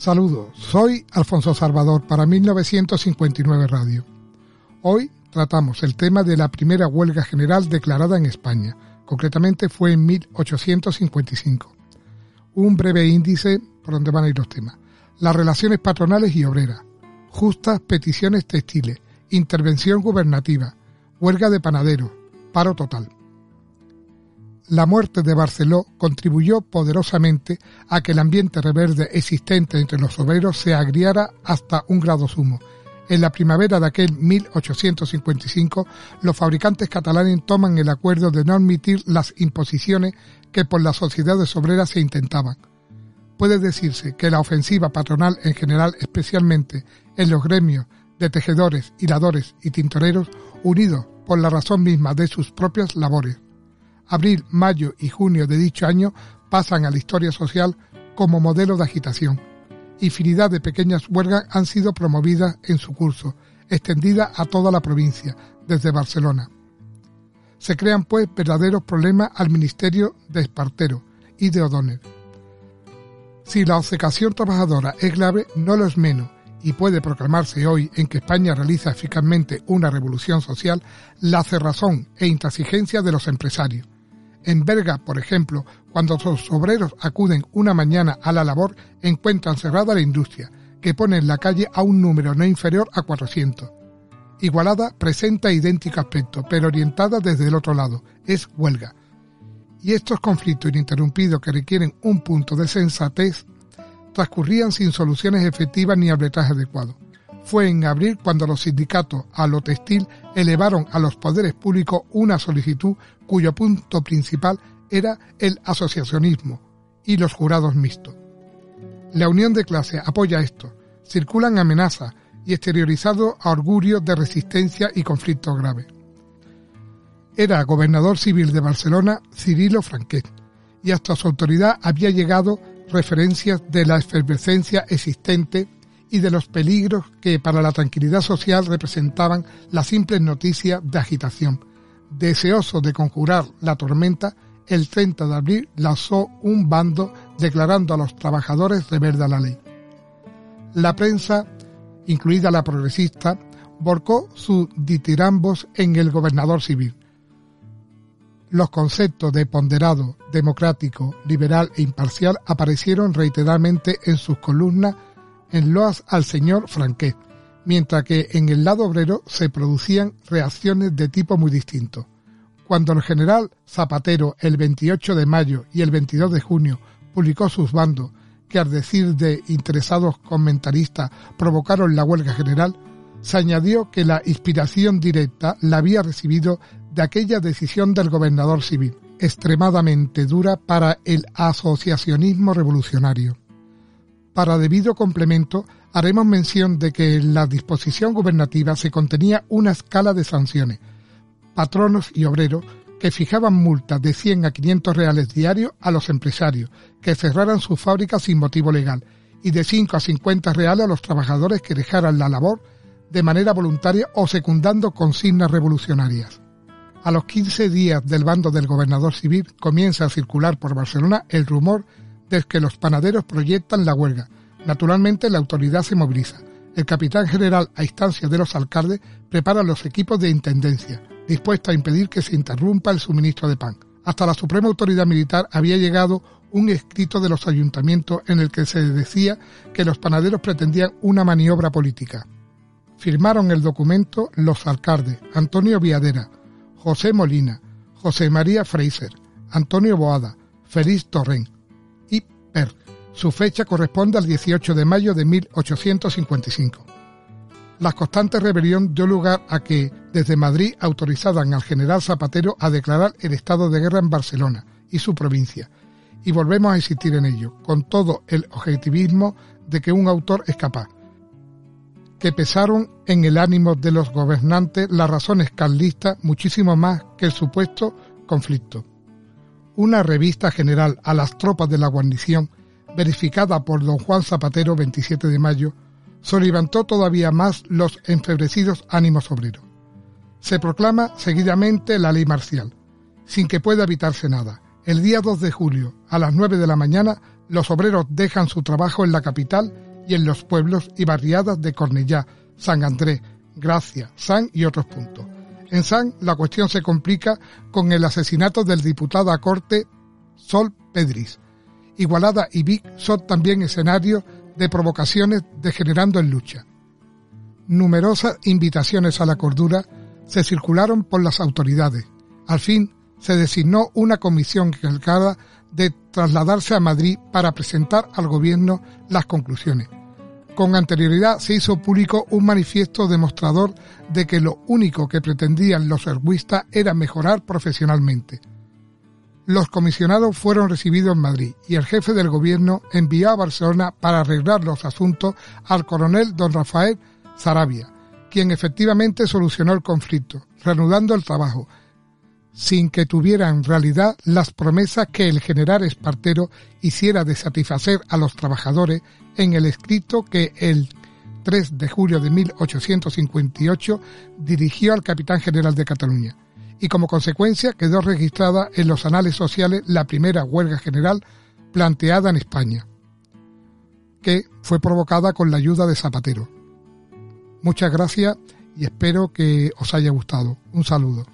Saludos, soy Alfonso Salvador para 1959 Radio. Hoy tratamos el tema de la primera huelga general declarada en España, concretamente fue en 1855. Un breve índice por donde van a ir los temas. Las relaciones patronales y obreras, justas peticiones textiles, intervención gubernativa, huelga de panaderos, paro total la muerte de Barceló contribuyó poderosamente a que el ambiente reverde existente entre los obreros se agriara hasta un grado sumo. En la primavera de aquel 1855, los fabricantes catalanes toman el acuerdo de no admitir las imposiciones que por las sociedades obreras se intentaban. Puede decirse que la ofensiva patronal en general, especialmente en los gremios de tejedores, hiladores y tintoreros, unidos por la razón misma de sus propias labores, abril, mayo y junio de dicho año pasan a la historia social como modelo de agitación. Infinidad de pequeñas huelgas han sido promovidas en su curso, extendida a toda la provincia, desde Barcelona. Se crean pues verdaderos problemas al Ministerio de Espartero y de O'Donnell. Si la obcecación trabajadora es grave, no lo es menos, y puede proclamarse hoy en que España realiza eficazmente una revolución social, la cerrazón e intransigencia de los empresarios en Berga, por ejemplo, cuando los obreros acuden una mañana a la labor, encuentran cerrada la industria, que pone en la calle a un número no inferior a 400. Igualada presenta idéntico aspecto, pero orientada desde el otro lado, es huelga. Y estos conflictos ininterrumpidos que requieren un punto de sensatez transcurrían sin soluciones efectivas ni arbitraje adecuado. Fue en abril cuando los sindicatos a lo textil elevaron a los poderes públicos una solicitud cuyo punto principal era el asociacionismo y los jurados mixtos. La unión de clase apoya esto. Circulan amenazas y exteriorizado a orgullo de resistencia y conflictos graves. Era gobernador civil de Barcelona Cirilo Franquet y hasta su autoridad había llegado referencias de la efervescencia existente y de los peligros que para la tranquilidad social representaban las simples noticias de agitación. Deseoso de conjurar la tormenta, el 30 de abril lanzó un bando declarando a los trabajadores rebelde a la ley. La prensa, incluida la progresista, volcó sus ditirambos en el gobernador civil. Los conceptos de ponderado, democrático, liberal e imparcial aparecieron reiteradamente en sus columnas en loas al señor Franquet, mientras que en el lado obrero se producían reacciones de tipo muy distinto. Cuando el general Zapatero el 28 de mayo y el 22 de junio publicó sus bandos, que al decir de interesados comentaristas provocaron la huelga general, se añadió que la inspiración directa la había recibido de aquella decisión del gobernador civil, extremadamente dura para el asociacionismo revolucionario. Para debido complemento, haremos mención de que en la disposición gubernativa se contenía una escala de sanciones, patronos y obreros que fijaban multas de 100 a 500 reales diarios a los empresarios que cerraran sus fábricas sin motivo legal y de 5 a 50 reales a los trabajadores que dejaran la labor de manera voluntaria o secundando consignas revolucionarias. A los 15 días del bando del gobernador civil comienza a circular por Barcelona el rumor desde que los panaderos proyectan la huelga. Naturalmente la autoridad se moviliza. El capitán general, a instancia de los alcaldes, prepara los equipos de intendencia, dispuesta a impedir que se interrumpa el suministro de pan. Hasta la Suprema Autoridad Militar había llegado un escrito de los ayuntamientos en el que se decía que los panaderos pretendían una maniobra política. Firmaron el documento los alcaldes Antonio Viadera, José Molina, José María Fraser, Antonio Boada, Félix Su fecha corresponde al 18 de mayo de 1855. La constante rebelión dio lugar a que, desde Madrid, autorizaran al general Zapatero a declarar el estado de guerra en Barcelona y su provincia, y volvemos a insistir en ello, con todo el objetivismo de que un autor es capaz, que pesaron en el ánimo de los gobernantes las razones carlistas muchísimo más que el supuesto conflicto. Una revista general a las tropas de la guarnición verificada por don Juan Zapatero 27 de mayo, solivantó todavía más los enfebrecidos ánimos obreros. Se proclama seguidamente la ley marcial, sin que pueda evitarse nada. El día 2 de julio, a las 9 de la mañana, los obreros dejan su trabajo en la capital y en los pueblos y barriadas de Cornellá, San Andrés, Gracia, San y otros puntos. En San la cuestión se complica con el asesinato del diputado a corte Sol Pedris. Igualada y Vic son también escenarios de provocaciones degenerando en lucha. Numerosas invitaciones a la cordura se circularon por las autoridades. Al fin se designó una comisión encargada de trasladarse a Madrid para presentar al gobierno las conclusiones. Con anterioridad se hizo público un manifiesto demostrador de que lo único que pretendían los erguistas era mejorar profesionalmente. Los comisionados fueron recibidos en Madrid y el jefe del gobierno envió a Barcelona para arreglar los asuntos al coronel don Rafael Sarabia, quien efectivamente solucionó el conflicto, reanudando el trabajo, sin que tuviera en realidad las promesas que el general Espartero hiciera de satisfacer a los trabajadores en el escrito que el 3 de julio de 1858 dirigió al capitán general de Cataluña y como consecuencia quedó registrada en los anales sociales la primera huelga general planteada en España, que fue provocada con la ayuda de Zapatero. Muchas gracias y espero que os haya gustado. Un saludo.